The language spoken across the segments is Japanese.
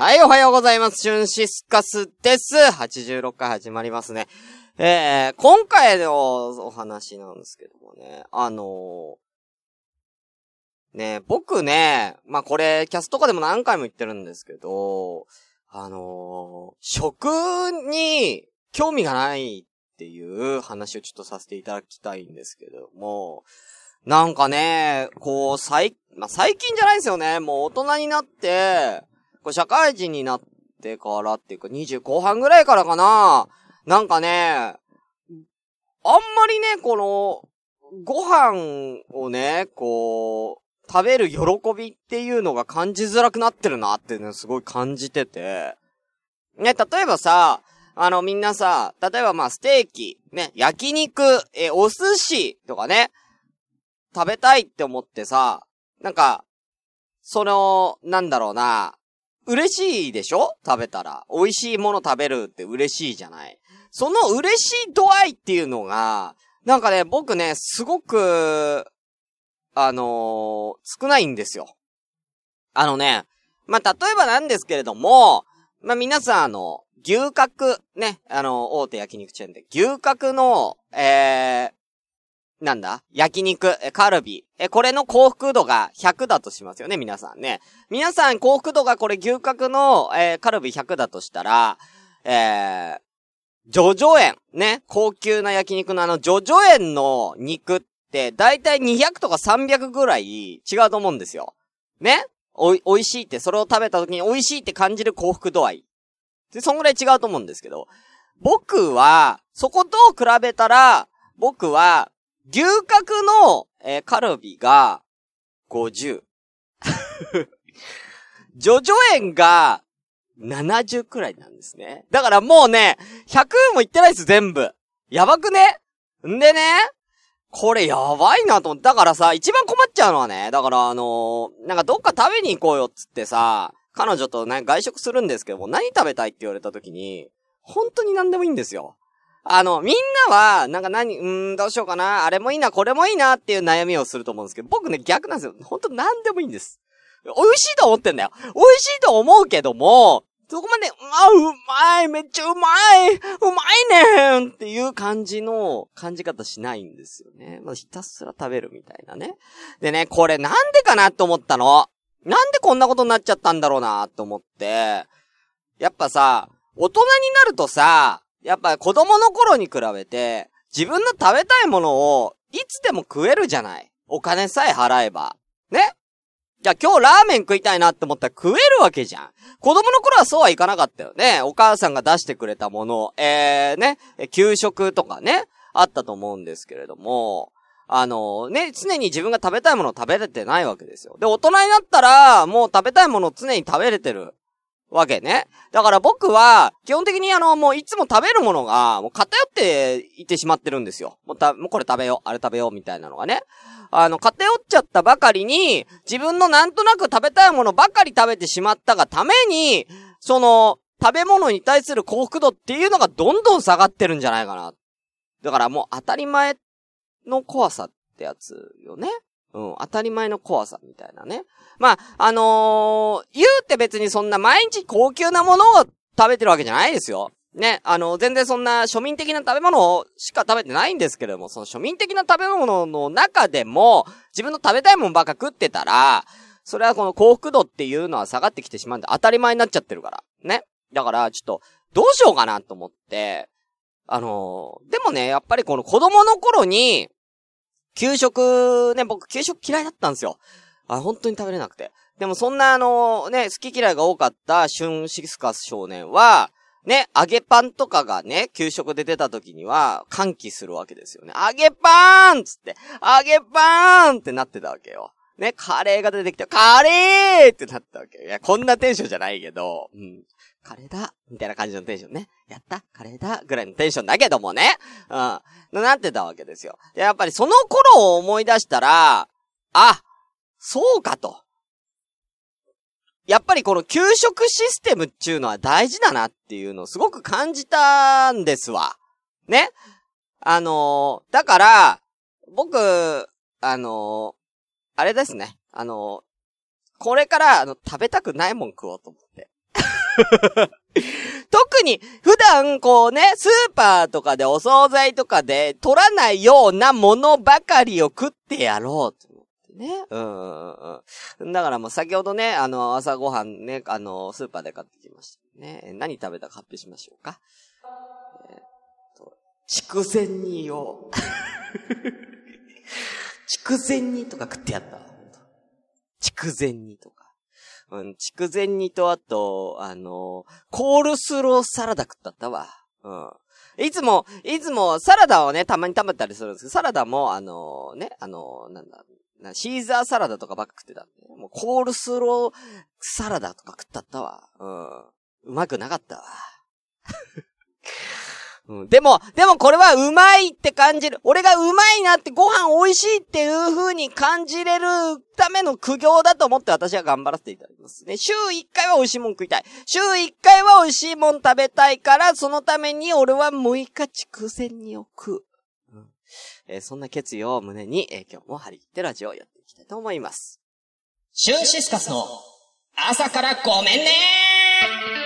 はい、おはようございます。シュンシスカスです。86回始まりますね。えー、今回のお話なんですけどもね、あのー、ね、僕ね、まあ、これ、キャストとかでも何回も言ってるんですけど、あのー、食に興味がないっていう話をちょっとさせていただきたいんですけども、なんかね、こう、最、まあ、最近じゃないですよね。もう大人になって、これ社会人になってからっていうか、20後半ぐらいからかな。なんかね、あんまりね、この、ご飯をね、こう、食べる喜びっていうのが感じづらくなってるなっていうのすごい感じてて。ね、例えばさ、あのみんなさ、例えばまあステーキ、ね、焼肉、え、お寿司とかね、食べたいって思ってさ、なんか、その、なんだろうな、嬉しいでしょ？食べたら。美味しいもの食べるって嬉しいじゃない。その嬉しい度合いっていうのが、なんかね、僕ね、すごく、あのー、少ないんですよ。あのね、まあ、例えばなんですけれども、まあ、皆さんあの、牛角、ね、あの、大手焼肉チェーンで、牛角の、えー、なんだ？焼肉、カルビ。え、これの幸福度が100だとしますよね、皆さんね。皆さん幸福度がこれ牛角の、えー、カルビ100だとしたら、えー、ジョジョ園。ね。高級な焼肉のあの、ジョジョ園の肉って、だいたい200とか300ぐらい違うと思うんですよ。ね？おい、美味しいって、それを食べた時に美味しいって感じる幸福度合い。で、そんぐらい違うと思うんですけど、僕は、そこと比べたら、僕は、牛角の、えー、カルビが、50。ジョジョ園が、70くらいなんですね。だからもうね、100もいってないです、全部。やばくね？んでね、これやばいなと思って。だからさ、一番困っちゃうのはね、だからあのー、なんかどっか食べに行こうよっつってさ、彼女とね、外食するんですけども、何食べたいって言われた時に、本当に何でもいいんですよ。あの、みんなは、なんか何、うーん、どうしようかな、あれもいいな、これもいいなっていう悩みをすると思うんですけど、僕ね、逆なんですよ。ほんと何でもいいんです。美味しいと思ってんだよ。美味しいと思うけども、そこまで、あ、うまいめっちゃうまいうまいねんっていう感じの感じ方しないんですよね。まあ、ひたすら食べるみたいなね。でね、これなんでかなって思ったの。なんでこんなことになっちゃったんだろうなって思って。やっぱさ、大人になるとさ、やっぱ子供の頃に比べて、自分の食べたいものを、いつでも食えるじゃない。お金さえ払えば。ね？じゃあ今日ラーメン食いたいなって思ったら食えるわけじゃん。子供の頃はそうはいかなかったよね。お母さんが出してくれたもの、えー、ね、給食とかね、あったと思うんですけれども、あの、ね、常に自分が食べたいものを食べれてないわけですよ。で、大人になったら、もう食べたいものを常に食べれてる。わけね。だから僕は、基本的にあの、もういつも食べるものが、もう偏っていってしまってるんですよ。もうた、もうこれ食べよう、あれ食べよう、みたいなのがね。あの、偏っちゃったばかりに、自分のなんとなく食べたいものばかり食べてしまったがために、その、食べ物に対する幸福度っていうのがどんどん下がってるんじゃないかな。だからもう当たり前の怖さってやつよね。うん、当たり前の怖さみたいなね。まあ、あのー、言うって別にそんな毎日高級なものを食べてるわけじゃないですよ。ね、あの、全然そんな庶民的な食べ物しか食べてないんですけれども、その庶民的な食べ物の中でも、自分の食べたいもんばっか食ってたら、それはこの幸福度っていうのは下がってきてしまうんで当たり前になっちゃってるから。ね。だから、ちょっと、どうしようかなと思って、あのー、でもね、やっぱりこの子供の頃に、給食、ね、僕給食嫌いだったんですよ。あ、本当に食べれなくて。でもそんなあの、ね、好き嫌いが多かったシュンシスカス少年は、ね、揚げパンとかがね、給食で出た時には、歓喜するわけですよね。揚げパーンつって、揚げパーンってなってたわけよ。ね、カレーが出てきて、カレーってなったわけよ。いや、こんなテンションじゃないけど、うん。カレーだみたいな感じのテンションね。やったカレーだぐらいのテンションだけどもね。うん。なってたわけですよ。で、やっぱりその頃を思い出したら、あ、そうかと。やっぱりこの給食システムっていうのは大事だなっていうのをすごく感じたんですわ。ね。あのー、だから、僕、あのー、あれですね。あのー、これから、あの、食べたくないもん食おうと思って。特に、普段、こうね、スーパーとかでお惣菜とかで取らないようなものばかりを食ってやろうと思ってね。うんうんうん。だからもう先ほどね、あの、朝ごはんね、あの、スーパーで買ってきましたね。何食べたか発表しましょうか。えー、っと、筑前煮を。筑前煮とか食ってやった。筑前煮とか。うん、筑前煮とあと、あのー、コールスローサラダ食ったったわ。うん。いつも、いつもサラダをね、たまに食べたりするんですけど、サラダも、あのー、ね、あのー、なんだ、なシーザーサラダとかばっか食ってたんで、もうコールスローサラダとか食ったったわ。うん。うまくなかったわ。うん、でも、でもこれはうまいって感じる。俺がうまいなってご飯美味しいっていう風に感じれるための苦行だと思って私は頑張らせていただきますね。週1回は美味しいもん食いたい。週1回は美味しいもん食べたいから、そのために俺は6日畜前に置く。うんえー、そんな決意を胸に、えー、今日も張り切ってラジオをやっていきたいと思います。シュンシスカスの朝からごめんね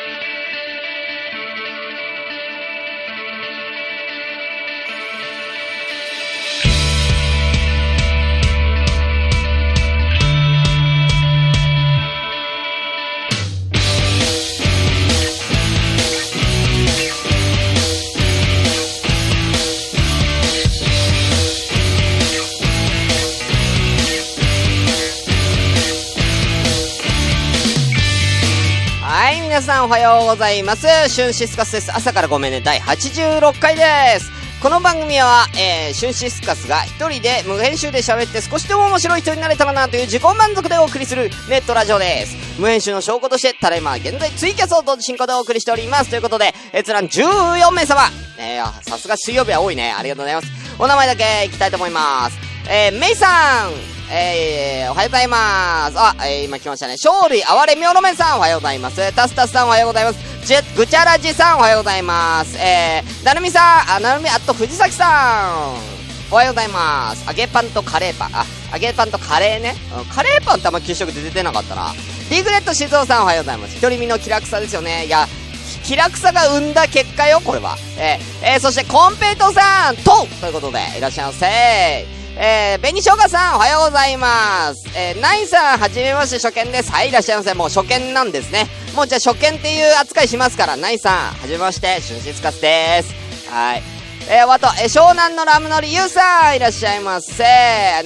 皆さんおはようございます。シュンシスカスです。朝からごめんね、第86回です。この番組は、えー、シュンシスカスが一人で無編集で喋って少しでも面白い人になれたらなという自己満足でお送りするネットラジオです。無編集の証拠として、ただいま現在ツイキャスを同時進行でお送りしております。ということで、閲覧14名様。えー、さすが水曜日は多いね。ありがとうございます。お名前だけいきたいと思います。えー、メイさん、えー、おはようございます。あ、えー、今来ましたね。勝利、あわれみょろめさん、おはようございます。タスタスさん、おはようございます。ジェ、ぐちゃらじさん、おはようございます。えー、なるみさん、あ、なるみ、あと、藤崎さん、おはようございます。揚げパンとカレーパン、あ、揚げパンとカレーね。カレーパンってあんま給食で出てなかったな。リグレット静雄さん、おはようございます。独り身の気楽さですよね。いや、気楽さが生んだ結果よ、これは。えー、えー、そして、コンペイトさん、とということで、いらっしゃいませえー、紅生姜さん、おはようございます。えー、ナインさん、はじめまして、初見です。はい、いらっしゃいませ。もう初見なんですね。もうじゃあ初見っていう扱いしますから、ナインさん、はじめまして、春シスカスです。はい。えー、あと、えー、湘南のラムのりゆうさん、いらっしゃいませ。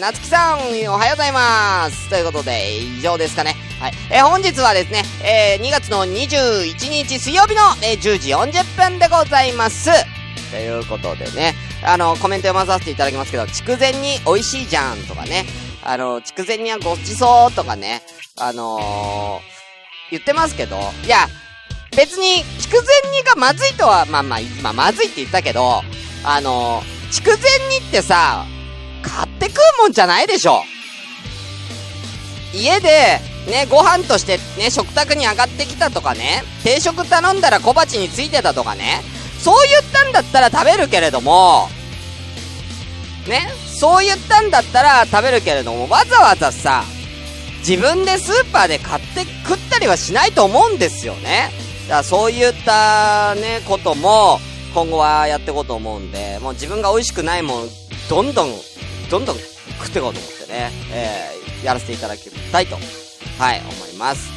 なつきさん、おはようございます。ということで、以上ですかね。はい。えー、本日はですね、えー、2月の21日水曜日の、えー、10時40分でございます。ということでね、あの、コメント読まさせていただきますけど、筑前煮美味しいじゃんとかね、あの、筑前煮はごちそうとかね、あのー、言ってますけど、いや、別に、筑前煮がまずいとは、まあまあ、まあ、まずいって言ったけど、あのー、筑前煮ってさ、買って食うもんじゃないでしょ。家で、ね、ご飯としてね、食卓に上がってきたとかね、定食頼んだら小鉢についてたとかね、そう言ったんだったら食べるけれども、ね、そう言ったんだったら食べるけれども、わざわざさ、自分でスーパーで買って食ったりはしないと思うんですよね。だからそういったね、ことも、今後はやっていこうと思うんで、もう自分が美味しくないもん、どんどん、どんどん食っていこうと思ってね、えー、やらせていただきたいと、はい、思います。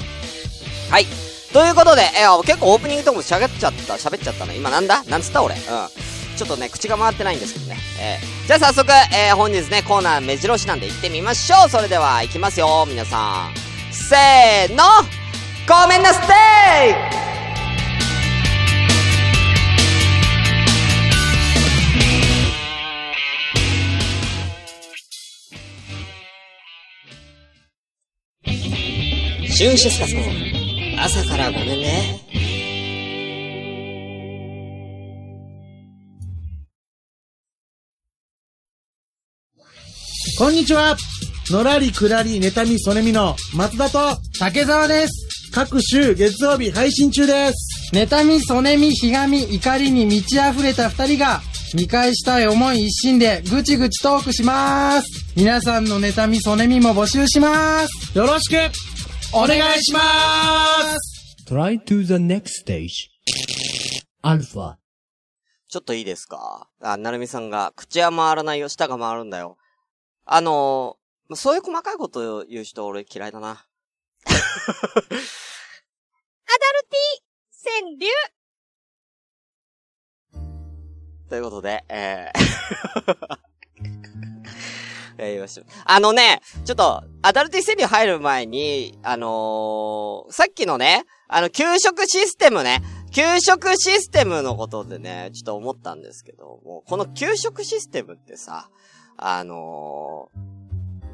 はい。ということで、えー、結構オープニングとも喋っちゃった、喋っちゃったの。今なんだ？なんつった俺？うん。ちょっとね、口が回ってないんですけどね。えー、じゃあ早速、えー、本日ね、コーナー目白押しなんで行ってみましょう。それでは、行きますよ、皆さん。せーのごめんなステイシュンシスカスの朝からごめんね。こんにちは。のらりくらり、妬み、そねみの松田と竹澤です。各週月曜日配信中です。妬み、そねみ、ひがみ、怒りに満ち溢れた二人が、見返したい思い一心でぐちぐちトークします。皆さんの妬み、そねみも募集します。よろしくお願いします Try to the next stage. Alpha. ちょっといいですか？あ、なるみさんが、口は回らないよ、舌が回るんだよ。あのー、そういう細かいことを言う人俺嫌いだな。アダルティ川柳ということで、えーえー、言いまし。あのね、ちょっと、アダルティ川柳入る前に、あのー、さっきのね、あの、給食システムね、給食システムのことでね、ちょっと思ったんですけども、この給食システムってさ、あの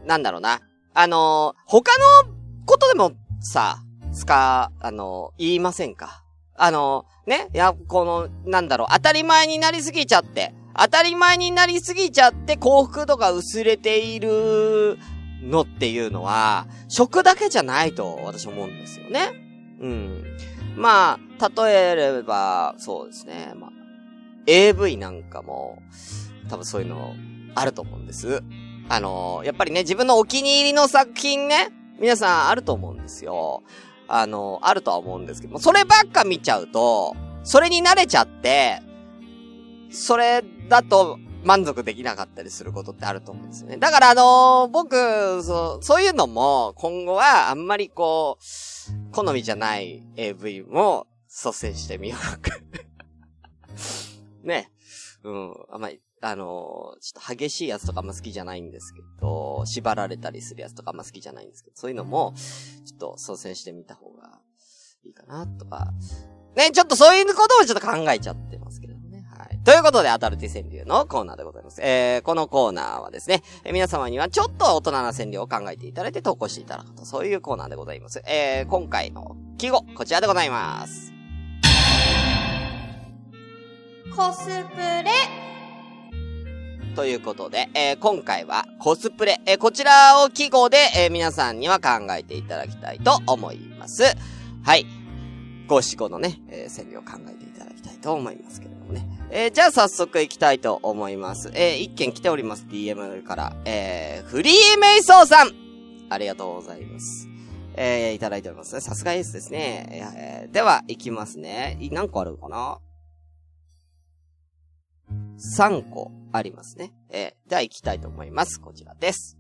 ー、なんだろうな。あのー、他のことでもさ、つか、あのー、言いませんか？あのね、いや、この、なんだろう、当たり前になりすぎちゃって、当たり前になりすぎちゃって幸福度が薄れているのっていうのは、食だけじゃないと私思うんですよね。うん。まあ、例えれば、そうですね。まあ、AV なんかも、多分そういうのあると思うんです。あのー、やっぱりね、自分のお気に入りの作品ね、皆さんあると思うんですよ。あのー、あるとは思うんですけども、そればっか見ちゃうと、それに慣れちゃって、それだと満足できなかったりすることってあると思うんですよね。だからあのー、僕、そう、そういうのも今後はあんまりこう、好みじゃない AV も蘇生してみようか。ね。うん、あんまり、あの、ちょっと激しいやつとかあんま好きじゃないんですけど、縛られたりするやつとかあんま好きじゃないんですけど、そういうのも、ちょっと蘇生してみた方がいいかな、とか。ね、ちょっとそういうことをちょっと考えちゃってますけどね。はい。ということで、アダルティ川柳のコーナーでございます。えー、このコーナーはですね、えー、皆様にはちょっと大人な川柳を考えていただいて投稿していただくと、そういうコーナーでございます。えー、今回の記号、こちらでございます。コスプレということで、えー、今回はコスプレ、えー、こちらを記号で、えー、皆さんには考えていただきたいと思います。はい。五七五のね、えー、川柳を考えていただきたいと思いますけれどもね。えー、じゃあ早速行きたいと思います。えー、一件来ております。DM から、えー、フリーメイソーさんありがとうございます。えー、いただいております。さすがエースですね。えー、では、行きますね。何個あるのかな？3個ありますね。えー、では行きたいと思います。こちらです。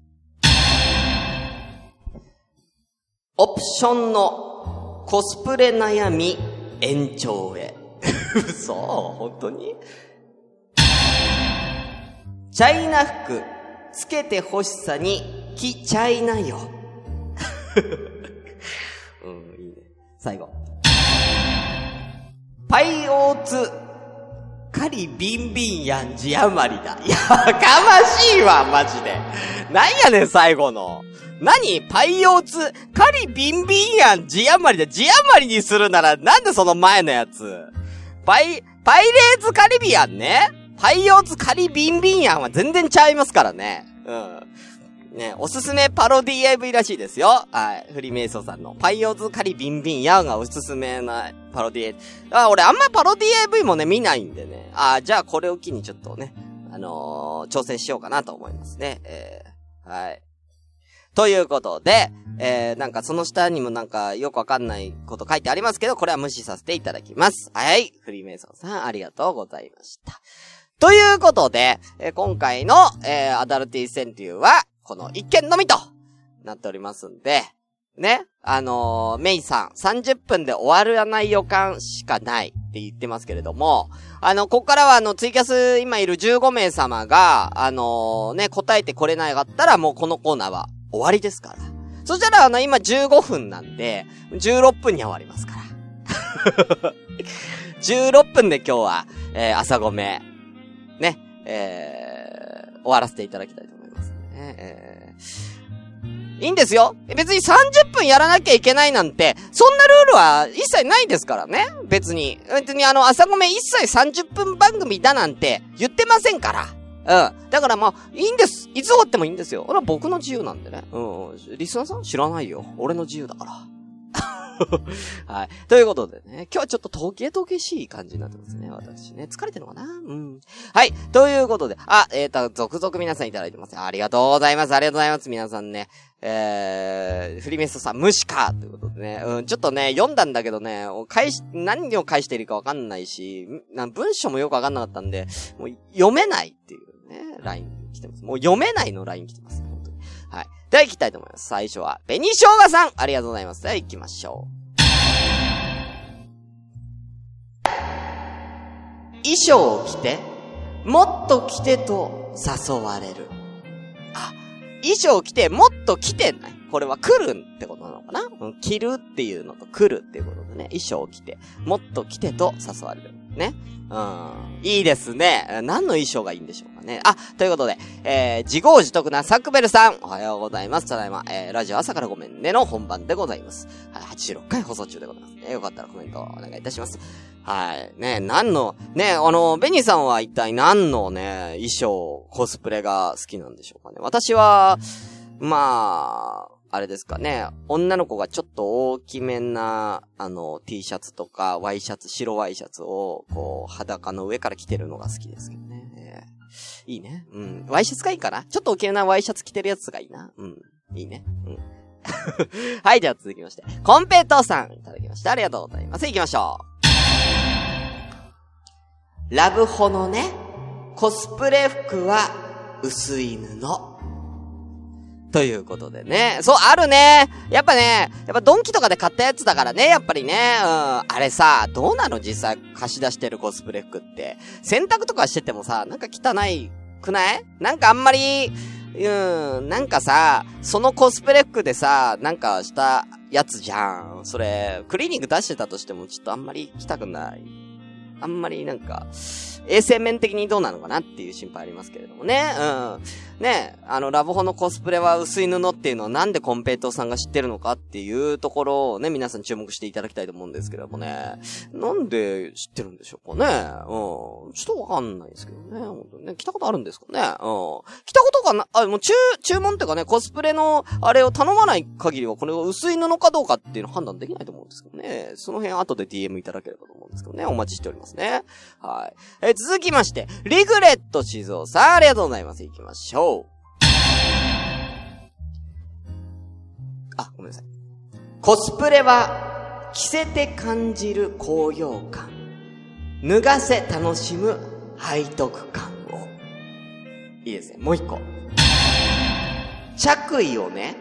オプションのコスプレ悩み延長へ。嘘？本当に？チャイナ服つけて欲しさに着ちゃいなよ。うん、いいね。最後。パイオーツかりビンビンやん字余りだ。やかましいわ、マジで。なんやねん、最後の。何？パイオーツ、カリビンビンやん字余りだ。字余りにするなら、なんでその前のやつ？パイ、パイレーツカリビアンね。パイオーツカリビンビンやんは全然ちゃいますからね。うん。ね、おすすめパロディ AV らしいですよ。はい。フリーメイソーさんの。パイオズカリビンビンヤーがおすすめなパロディ AV。あ、俺あんまパロディ AV もね、見ないんでね。あ、じゃあこれを機にちょっとね、あのー、挑戦しようかなと思いますね。えー、はい。ということで、えー、なんかその下にもなんかよくわかんないこと書いてありますけど、これは無視させていただきます。はい。フリーメイソーさん、ありがとうございました。ということで、えー、今回の、えー、アダルティー川柳は、この一件のみとなっておりますんで、ね、あのー、メイさん、30分で終わらない予感しかないって言ってますけれども、あの、ここからはあの、ツイキャス今いる15名様が、あのー、ね、答えてこれなかったらもうこのコーナーは終わりですから。そしたらあの、今15分なんで、16分に終わりますから。16分で今日は、えー、朝ごめ、ね、えー、終わらせていただきたいとえー、いいんですよ。別に30分やらなきゃいけないなんて、そんなルールは一切ないですからね。別に。別にあの、朝ごめ一切30分番組だなんて言ってませんから。うん。だからまあ、いいんです。いつ終わってもいいんですよ。俺は僕の自由なんでね。うん。リスナーさん知らないよ。俺の自由だから。はい。ということでね、今日はちょっとトゲトゲしい感じになってますね、私ね。疲れてるのかな？うん。はい。ということで、あ、えっ、ー、と、続々皆さんいただいてます。ありがとうございます。ありがとうございます。皆さんね。えー、フリメストさん、無視かということでね。うん、ちょっとね、読んだんだけどね、返し、何を返しているかわかんないし、な文章もよくわかんなかったんで、もう読めないっていうね、ライン来てます。もう読めないのライン来てます。はい。では行きたいと思います。最初は、紅生姜さんありがとうございます。では行きましょう。衣装を着て、もっと着てと誘われる。あ、衣装を着て、もっと着てない？これは来るってことなのかな、うん、着るっていうのと来るっていうことでね、衣装を着て、もっと着てと誘われる。ね。うん。いいですね。何の衣装がいいんでしょうかね。あ、ということで、えー、自業自得なサクベルさん、おはようございます。ただいま、えー、ラジオ朝からごめんねの本番でございます。はい、86回放送中でございますね。よかったらコメントお願いいたします。はい。ね、何の、ね、あの、ベニーさんは一体何のね、衣装、コスプレが好きなんでしょうかね。私は、まあ、あれですかね、女の子がちょっと大きめな、あの、T シャツとか、ワイシャツ、白ワイシャツを、こう、裸の上から着てるのが好きですけどね。えー、いいね。うん。ワイシャツがいいかな？ちょっと大きめなワイシャツ着てるやつがいいな？うん。いいね。うん。はい、では続きまして。コンペイトーさん、いただきました。ありがとうございます。行きましょう。ラブホのね、コスプレ服は薄い布。ということでね。そう、あるね。やっぱね、やっぱドンキとかで買ったやつだからね、やっぱりね。うん。あれさ、どうなの？実際貸し出してるコスプレ服って。洗濯とかしててもさ、なんか汚いくない？なんかあんまり、うん、なんかさ、そのコスプレ服でさ、なんかしたやつじゃん。それ、クリーニング出してたとしても、ちょっとあんまり来たくない。あんまりなんか、衛生面的にどうなのかなっていう心配ありますけれどもね。うん。ね、あの、ラブホのコスプレは薄い布っていうのをなんでコンペイトーさんが知ってるのかっていうところをね、皆さん注目していただきたいと思うんですけどもね。なんで知ってるんでしょうかね。うん。ちょっとわかんないですけどね。本当にね。来たことあるんですかね。うん。来たことがな、あ、もう注、注文っていうかね、コスプレのあれを頼まない限りは、これが薄い布かどうかっていうの判断できないと思うんですけどね。その辺後で DM いただければと思うんですけどね。お待ちしておりますね。はい。え続きまして、リグレット静雄さん、ありがとうございます。行きましょう。あ、ごめんなさい。コスプレは、着せて感じる高揚感。脱がせ楽しむ背徳感を。いいですね。もう一個。着衣をね、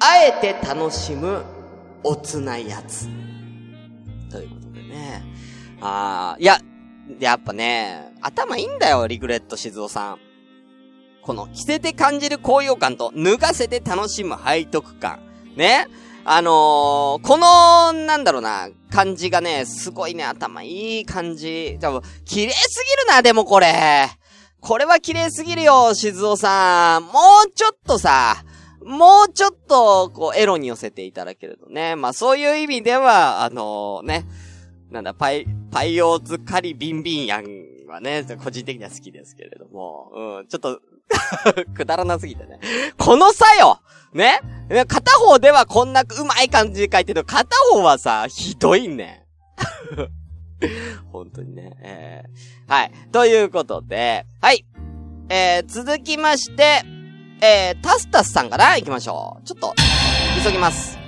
あえて楽しむおつなやつ。ということでね。ああ、いや、やっぱね、頭いいんだよ、リグレット静雄さん。この着せて感じる高揚感と脱がせて楽しむ背徳感。ね。あのー、この、なんだろうな、感じがね、すごいね、頭いい感じ。多分、綺麗すぎるな、でもこれ。これは綺麗すぎるよ、静雄さん。もうちょっとさ、もうちょっと、こう、エロに寄せていただけるとね。まあ、そういう意味では、あのー、ね、なんだ、パイ、パイオーズカリビンビンヤンはね、個人的には好きですけれども、うん、ちょっと、くだらなすぎてね。この差よね？片方ではこんなうまい感じで書いてる片方はさ、ひどいね。本当にね。えー、はい。ということで、はい。えー、続きまして、えー、タスタスさんから行きましょう。ちょっと、急ぎます。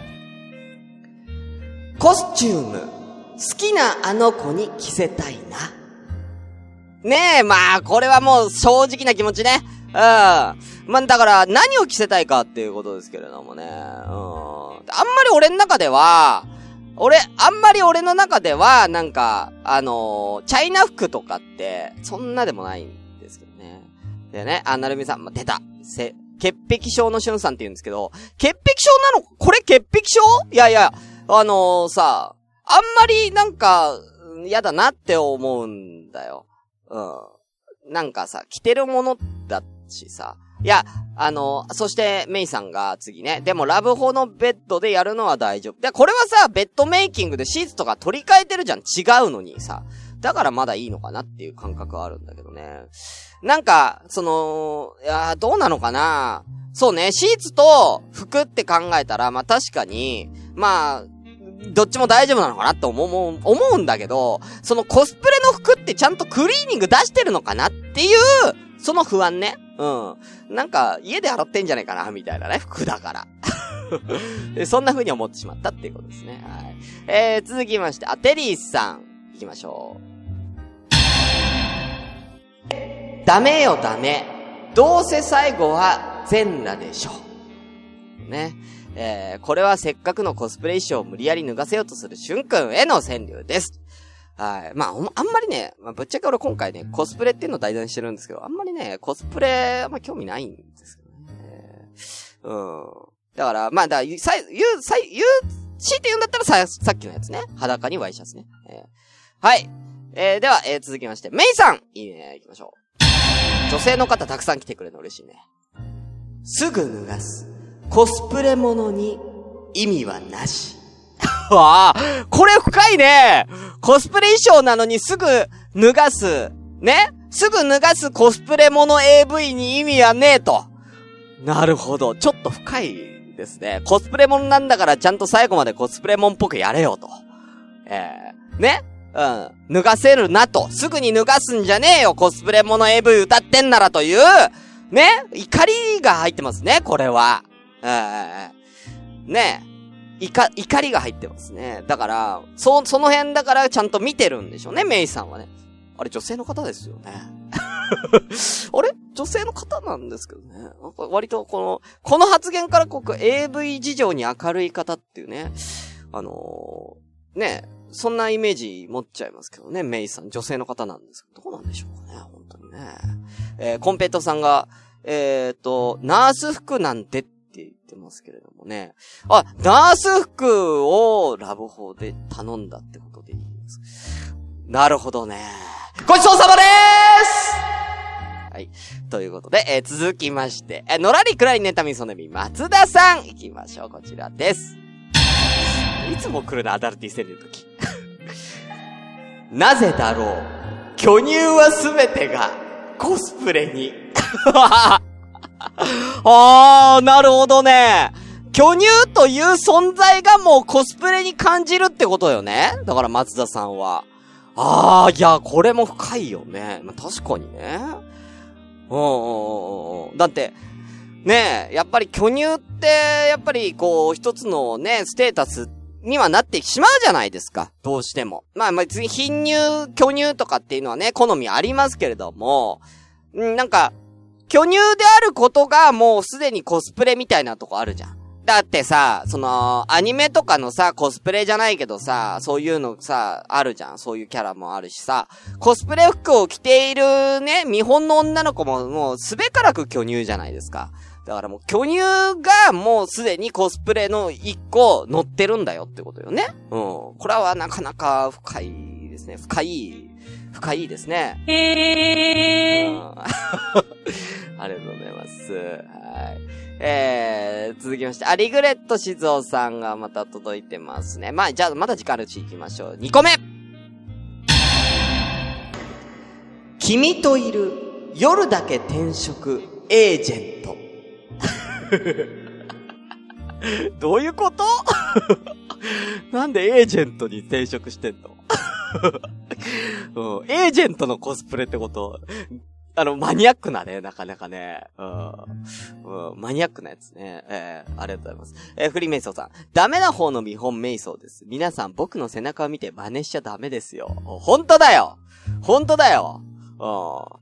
コスチューム、好きなあの子に着せたいな。ねえ、まあ、これはもう正直な気持ちね。うん。まあ、だから、何を着せたいかっていうことですけれどもね。うん。あんまり俺の中では、俺、あんまり俺の中では、なんか、あのー、チャイナ服とかって、そんなでもないんですけどね。でね、あ、なるみさん、まあ、出た。せ、潔癖症のしゅんさんって言うんですけど、潔癖症なの？これ潔癖症？いやいや、あのー、さ、あんまりなんか、嫌だなって思うんだよ。うん。なんかさ、着てるものだってしさ。いや、あの、そしてメイさんが次ね。でもラブホのベッドでやるのは大丈夫。で、これはさ、ベッドメイキングでシーツとか取り替えてるじゃん。違うのにさ。だからまだいいのかなっていう感覚はあるんだけどね。なんか、その、いやどうなのかなそうね、シーツと服って考えたら、まあ確かに、まあ、どっちも大丈夫なのかなって思う、思う思うんだけど、そのコスプレの服ってちゃんとクリーニング出してるのかなっていう、その不安ね。うん。なんか、家で洗ってんじゃないかなみたいなね、服だから。そんな風に思ってしまったっていうことですね。はい。えー、続きまして、あ、テリーさん、行きましょう。ダメよダメ。どうせ最後は全裸でしょ。ね。えー、これはせっかくのコスプレ衣装を無理やり脱がせようとするしゅんくんへの川柳です。はい。まあ、あんまりね、まあ、ぶっちゃけ俺今回ね、コスプレっていうのを題材にしてるんですけど、あんまりね、コスプレ、ま興味ないんですけどね。うん。だから、まあ、だ言う、さ、言う、さ、言う、強いて言うんだったらさ、さっきのやつね。裸にワイシャツね。えー、はい。えー、では、えー、続きまして、メイさんいいね、行きましょう。女性の方たくさん来てくれるの嬉しいね。すぐ脱がす。コスプレものに意味はなし。わあ、これ深いねコスプレ衣装なのにすぐ脱がす。ね？すぐ脱がすコスプレもの AV に意味はねえと。なるほど。ちょっと深いですね。コスプレもんなんだからちゃんと最後までコスプレもんっぽくやれよと。えー、ね？うん。脱がせるなと。すぐに脱がすんじゃねえよ。コスプレもの AV 歌ってんならという、ね？怒りが入ってますね、これは。ねえ、怒、怒りが入ってますね。だから、そ、その辺だからちゃんと見てるんでしょうね、メイさんはね。あれ女性の方ですよね。あれ？女性の方なんですけどね。割とこの、この発言からこう AV 事情に明るい方っていうね。あのー、ねそんなイメージ持っちゃいますけどね、メイさん、女性の方なんですけど、どうなんでしょうかね、本当にね。えー、コンペイトさんが、えっ、と、ナース服なんてっってますけれどもね。あ、ナース服をラブホで頼んだってことでいいです。なるほどね。ごちそうさまでーすはい。ということで、えー、続きまして、えー、のらりくらりネタミソネミ松田さん、行きましょう。こちらです。いつも来るな、アダルティセリの時。なぜだろう巨乳はすべてがコスプレに。あー、なるほどね。巨乳という存在がもうコスプレに感じるってことよね？だから松田さんは。あー、いや、これも深いよね。まあ、確かにね。うんうん。だって、ねえ、やっぱり巨乳って、やっぱりこう、一つのね、ステータスにはなってしまうじゃないですか。どうしても。まあ、まあ、別に貧乳、巨乳とかっていうのはね、好みありますけれども、んなんか、巨乳であることがもうすでにコスプレみたいなとこあるじゃん。だってさ、その、アニメとかのさ、コスプレじゃないけどさ、そういうのさ、あるじゃん。そういうキャラもあるしさ、コスプレ服を着ているね、見本の女の子ももうすべからく巨乳じゃないですか。だからもう巨乳がもうすでにコスプレの一個乗ってるんだよってことよね。うん。これはなかなか深いですね。深い深いですね。へー。ありがとうございます。はい。えー、続きまして、あ、リグレット静雄さんがまた届いてますね。まあ、じゃあ、まだ時間あるうち行きましょう。2個目君といる夜だけ転職エージェント。どういうこと？なんでエージェントに転職してんの？うん、エージェントのコスプレってこと？あの、マニアックなね、なかなかね。うん。うん、マニアックなやつね。えー、ありがとうございます。えー、フリーメイソーさん。ダメな方の見本メイソーです。皆さん、僕の背中を見て真似しちゃダメですよ。本当だよ本当だようん。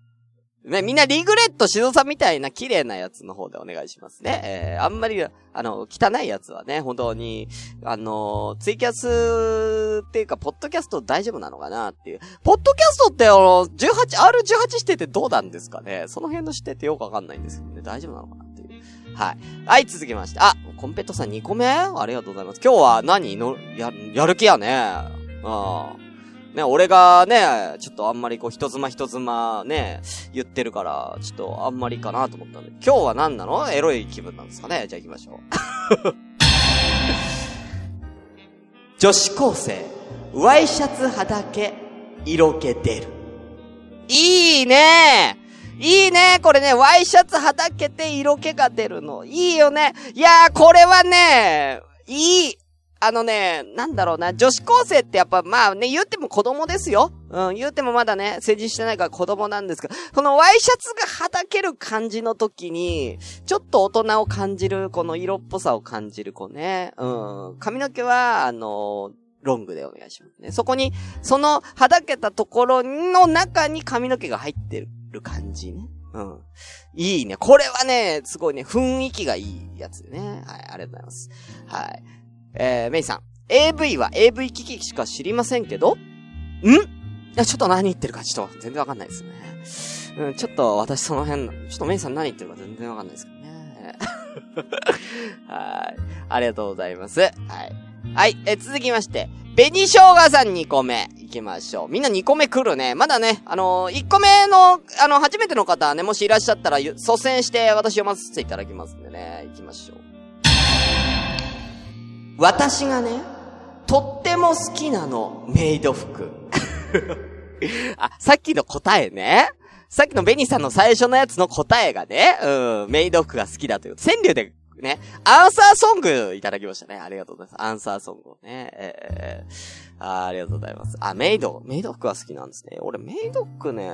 ね、みんなリグレットしぞさんみたいな綺麗なやつの方でお願いしますね。えー、あんまり、あの、汚いやつはね、本当に、あの、ツイキャスっていうか、ポッドキャスト大丈夫なのかなっていう。ポッドキャストって、あの、18、R18 しててどうなんですかね？その辺のしててよくわかんないんですけどね、大丈夫なのかなっていう。はい。はい、続きまして。あ、コンペットさん2個目？ありがとうございます。今日は何？の、や、やる気やね。うん。ね、俺がね、ちょっとあんまりこう、人妻人妻ね、言ってるから、ちょっとあんまりかなと思ったんで、今日は何なの？エロい気分なんですかね？じゃあ行きましょう。女子高生、ワイシャツはだけ、色気出る。いいねいいねこれね、ワイシャツはだけて色気が出るの。いいよねいやー、これはね、いい。あのね、なんだろうな、女子高生ってやっぱまあね、言っても子供ですよ。うん、言ってもまだね、成人してないから子供なんですが、このワイシャツがはだける感じの時に、ちょっと大人を感じる、この色っぽさを感じる子ね。うん、髪の毛は、あのロングでお願いしますね。そこに、その、はだけたところの中に髪の毛が入ってる感じね。うん。いいね。これはね、すごいね、雰囲気がいいやつね。はい、ありがとうございます。はい。えー、メイさん。AV は AV 機器しか知りませんけど？ん？いや、ちょっと何言ってるかちょっと全然わかんないですね。うん、ちょっと私その辺、ちょっとメイさん何言ってるか全然わかんないですけどね。はい。ありがとうございます。はい。はい、え、続きまして、紅生姜さん2個目。行きましょう。みんな2個目来るね。まだね、あのー、1個目の、あの、初めての方はね、もしいらっしゃったら、率先して私読ませていただきますんでね。行きましょう。私がね、とっても好きなの、メイド服。あ、さっきの答えね。さっきのベニさんの最初のやつの答えがね、うん、メイド服が好きだという。川柳でね、アンサーソングいただきましたね。ありがとうございます。アンサーソングをね。えー、あありがとうございます。あ、メイド、メイド服は好きなんですね。俺、メイド服ね、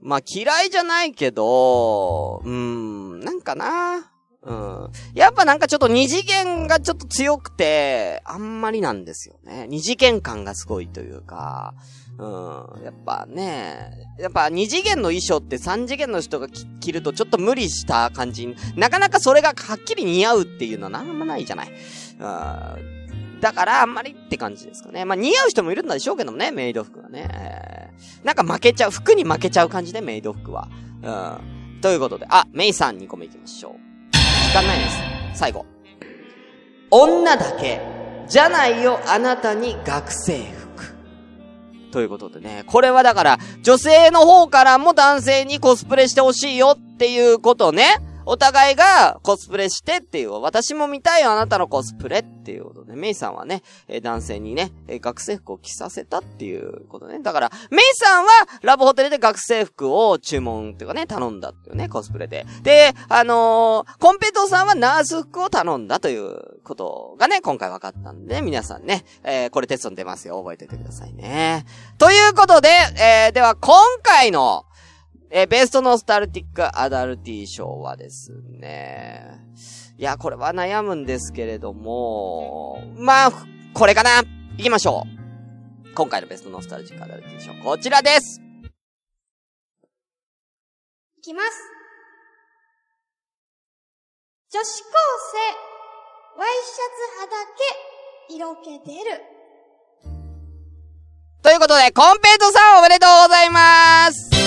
まあ嫌いじゃないけど、うーん、なんかな。うん。やっぱなんかちょっと二次元がちょっと強くて、あんまりなんですよね。二次元感がすごいというか、うん。やっぱね、やっぱ二次元の衣装って三次元の人が着るとちょっと無理した感じなかなかそれがはっきり似合うっていうのはなんもないじゃない。うん。だからあんまりって感じですかね。まあ似合う人もいるんでしょうけどもね、メイド服はね。なんか負けちゃう、服に負けちゃう感じで、メイド服は。うん。ということで、あ、メイさん2個目行きましょう。時間ないです。最後。女だけ、じゃないよ、あなたに学生服。ということでね。これはだから、女性の方からも男性にコスプレしてほしいよっていうことね。お互いがコスプレしてっていう、私も見たいよあなたのコスプレっていうことで、メイさんはね、え男性にね、え学生服を着させたっていうことね。だから、メイさんはラブホテルで学生服を注文っていうかね、頼んだっていうね、コスプレで。で、あのー、コンペトーさんはナース服を頼んだということがね、今回分かったんで、皆さんね、えー、これテストに出ますよ。覚えててくださいね。ということで、えー、では今回の、えー、ベストノスタルティックアダルティ賞はですね、いや、これは悩むんですけれども、まあ、これかな行きましょう。今回のベストノスタルティックアダルティ賞、こちらですいきます。女子高生、ワイシャツ派だけ、色気出る。ということで、コンペイトさんおめでとうございます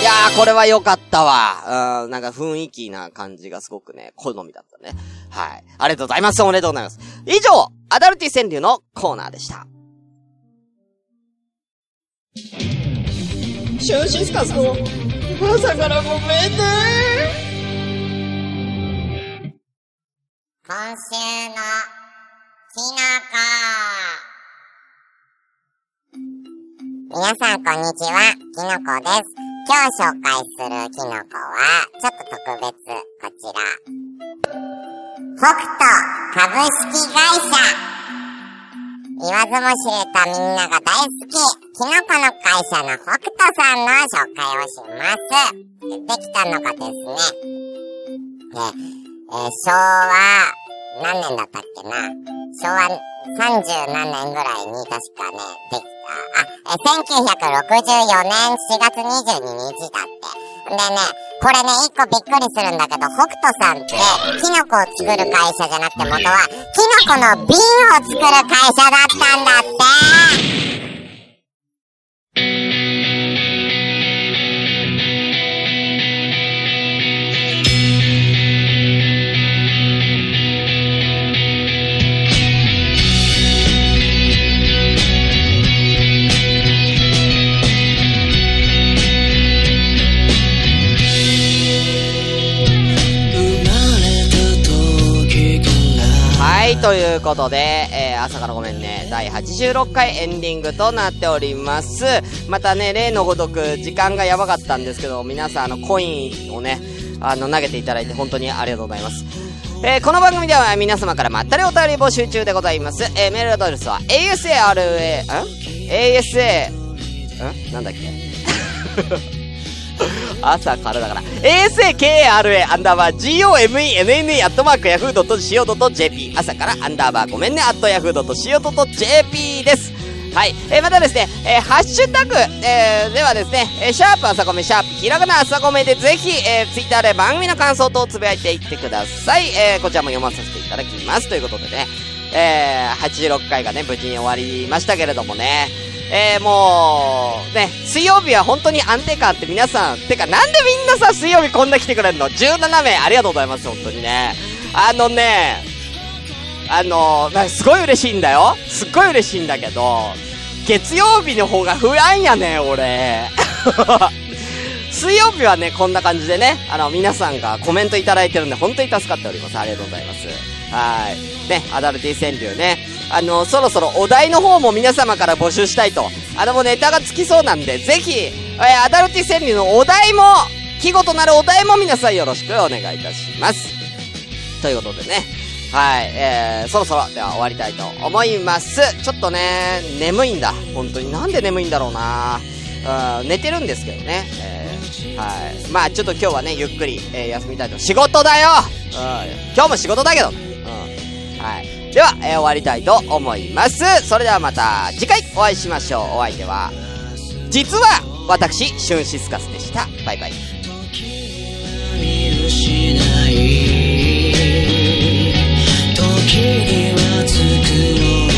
いやー、これは良かったわ。うん、なんか雰囲気な感じがすごくね、好みだったね。はい。ありがとうございます。おめでとうございます。以上、アダルティ川柳のコーナーでした。シュンシスカスの朝からごめんね今週のきのこ皆さんこんにちは、きのこです。今日紹介するキノコは、ちょっと特別、こちら。北斗株式会社言わずも知れたみんなが大好き、キノコの会社の北斗さんの紹介をします。できたのがですね、え、えー、昭和、何年だったっけな昭和30何年ぐらいに確かね、できあ、え、1964年4月22日だって。でね、これね、一個びっくりするんだけど、北斗さんって、キノコを作る会社じゃなくて元は、キノコの瓶を作る会社だったんだってということで、えー、朝からごめんね、第86回エンディングとなっております。またね、例のごとく、時間がやばかったんですけど、皆さん、あの、コインをね、あの、投げていただいて本当にありがとうございます。えーこの番組では皆様からまったりお便り募集中でございます。えーメールアドレスは asara、ん ?asa、んなんだっけ？朝からだから。asakra アンダーバー gomenne アットマーク yahoo.co.jp 朝からアンダーバーごめんねアット yahoo.co.jp です。はい。えーまたですね、えーハッシュタグ、えーではですね、えシャープ朝ごめ、シャープひらがな朝ごめでぜひ、えー、ツイッターで番組の感想等をつぶやいていってください。えこちらも読まさせていただきます。ということでね、えー86回がね、無事に終わりましたけれどもね、えー、もう、ね、水曜日は本当に安定感あって皆さん、てかなんでみんなさ、水曜日こんな来てくれるの ?17 名ありがとうございます、本当にね。あのね、あのなすごい嬉しいんだよ。すっごい嬉しいんだけど、月曜日の方が不安やね、俺。水曜日はね、こんな感じでね、あの、皆さんがコメントいただいてるんで、本当に助かっております。ありがとうございます。はい。ね、アダルティ川柳ね。あの、そろそろお題の方も皆様から募集したいと。あの、もうネタがつきそうなんで、ぜひ、えーアダルティ川柳のお題も、季語となるお題も皆さんよろしくお願いいたします。ということでね。はい、えー、そろそろ、では終わりたいと思います。ちょっとね、眠いんだ。本当に。なんで眠いんだろうなうん、寝てるんですけどね。えー、はい。まあちょっと今日はね、ゆっくり、えー休みたいと。仕事だようん、今日も仕事だけど。うん。はい。では、えー、終わりたいと思います。それではまた次回お会いしましょう。お相手は、実は私、シュンシスカスでした。バイバイ。時にはつくの